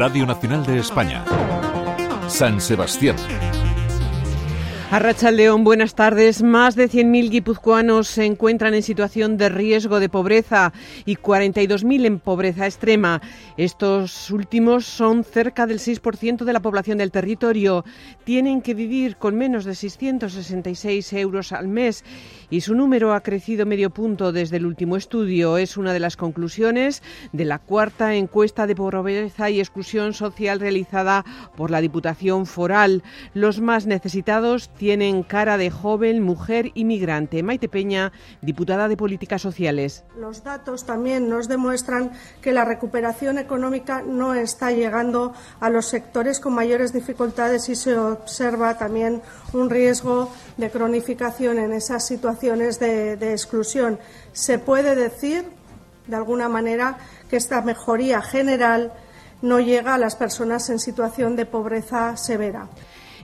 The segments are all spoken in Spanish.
Radio Nacional de España. San Sebastián. Arracha León, buenas tardes. Más de 100.000 guipuzcoanos se encuentran en situación de riesgo de pobreza y 42.000 en pobreza extrema. Estos últimos son cerca del 6% de la población del territorio. Tienen que vivir con menos de 666 euros al mes y su número ha crecido medio punto desde el último estudio. Es una de las conclusiones de la cuarta encuesta de pobreza y exclusión social realizada por la Diputación Foral. Los más necesitados tienen cara de joven, mujer y migrante. Maite Peña, diputada de Políticas Sociales. Los datos también nos demuestran que la recuperación económica no está llegando a los sectores con mayores dificultades y se observa también un riesgo de cronificación en esas situaciones de, de exclusión. Se puede decir, de alguna manera, que esta mejoría general no llega a las personas en situación de pobreza severa.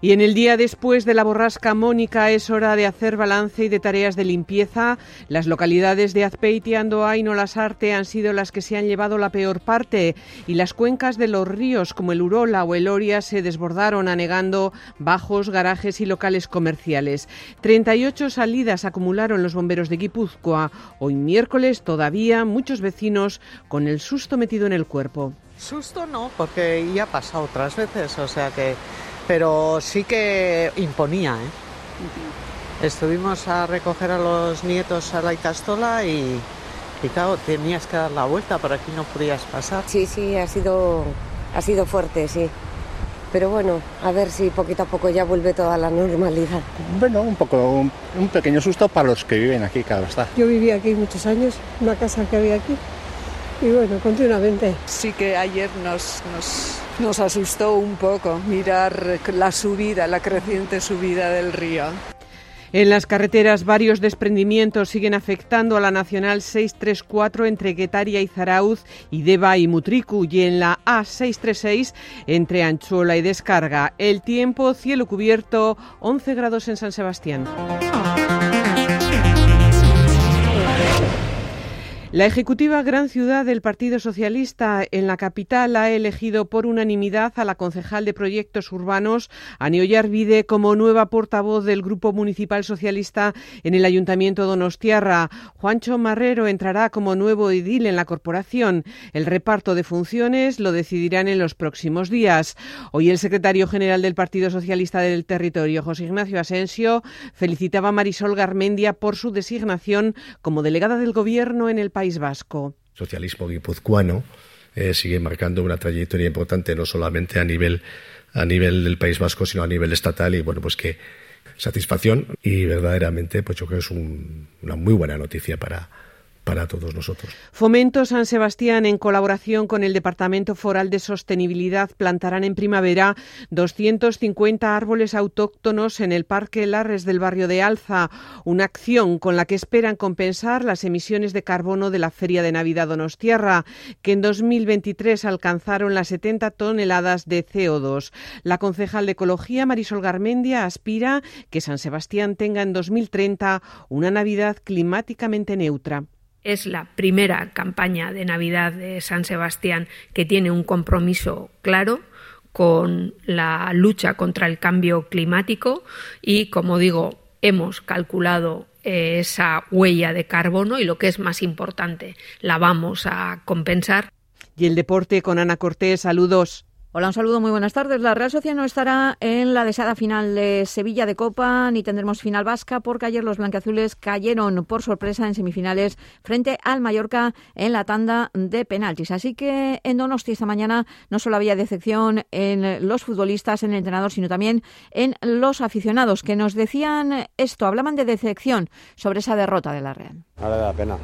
Y en el día después de la borrasca Mónica es hora de hacer balance y de tareas de limpieza. Las localidades de Azpeitia, Andoa y Nolasarte han sido las que se han llevado la peor parte y las cuencas de los ríos como el Urola o el Oria se desbordaron anegando bajos, garajes y locales comerciales. 38 salidas acumularon los bomberos de Guipúzcoa. Hoy miércoles todavía muchos vecinos con el susto metido en el cuerpo. Susto no, porque ya ha pasado otras veces, o sea que pero sí que imponía. ¿eh? Estuvimos a recoger a los nietos a la Icastola y, y claro, tenías que dar la vuelta, por aquí no podías pasar. Sí, sí, ha sido, ha sido fuerte, sí. Pero bueno, a ver si poquito a poco ya vuelve toda la normalidad. Bueno, un poco, un, un pequeño susto para los que viven aquí, claro está. Yo viví aquí muchos años, una casa que había aquí, y bueno, continuamente. Sí que ayer nos, nos, nos asustó un poco mirar la subida, la creciente subida del río. En las carreteras varios desprendimientos siguen afectando a la Nacional 634 entre Guetaria y Zarauz y Deva y Mutricu y en la A636 entre Anchuola y Descarga. El tiempo, cielo cubierto, 11 grados en San Sebastián. La ejecutiva Gran Ciudad del Partido Socialista en la capital ha elegido por unanimidad a la concejal de Proyectos Urbanos, Anio Arvide, como nueva portavoz del Grupo Municipal Socialista en el Ayuntamiento Donostiarra. Juancho Marrero entrará como nuevo edil en la corporación. El reparto de funciones lo decidirán en los próximos días. Hoy el secretario general del Partido Socialista del Territorio, José Ignacio Asensio, felicitaba a Marisol Garmendia por su designación como delegada del Gobierno en el país Socialismo guipuzcoano eh, sigue marcando una trayectoria importante no solamente a nivel a nivel del País Vasco, sino a nivel estatal y bueno, pues que satisfacción y verdaderamente pues yo creo que es un, una muy buena noticia para para todos nosotros. Fomento San Sebastián, en colaboración con el Departamento Foral de Sostenibilidad, plantarán en primavera 250 árboles autóctonos en el Parque Larres del barrio de Alza, una acción con la que esperan compensar las emisiones de carbono de la Feria de Navidad Donostierra, que en 2023 alcanzaron las 70 toneladas de CO2. La concejal de Ecología, Marisol Garmendia, aspira que San Sebastián tenga en 2030 una Navidad climáticamente neutra es la primera campaña de Navidad de San Sebastián que tiene un compromiso claro con la lucha contra el cambio climático y, como digo, hemos calculado eh, esa huella de carbono y lo que es más importante, la vamos a compensar. Y el deporte con Ana Cortés, saludos. Hola, un saludo, muy buenas tardes. La Real Sociedad no estará en la deseada final de Sevilla de Copa, ni tendremos final vasca, porque ayer los blanqueazules cayeron por sorpresa en semifinales frente al Mallorca en la tanda de penaltis. Así que en Donosti esta mañana no solo había decepción en los futbolistas, en el entrenador, sino también en los aficionados, que nos decían esto, hablaban de decepción sobre esa derrota de la Real. Ahora da pena,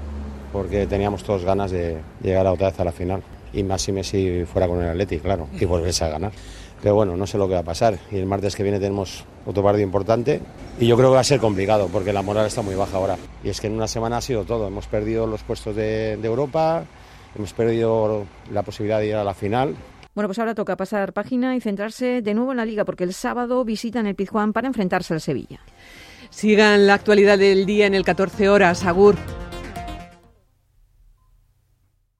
porque teníamos todos ganas de llegar otra vez a la final y más si Messi fuera con el Atleti, claro, y volverse a ganar. Pero bueno, no sé lo que va a pasar. Y el martes que viene tenemos otro partido importante y yo creo que va a ser complicado porque la moral está muy baja ahora. Y es que en una semana ha sido todo. Hemos perdido los puestos de, de Europa, hemos perdido la posibilidad de ir a la final. Bueno, pues ahora toca pasar página y centrarse de nuevo en la liga porque el sábado visitan el Pizjuán para enfrentarse al Sevilla. Sigan la actualidad del día en el 14 horas. Agur.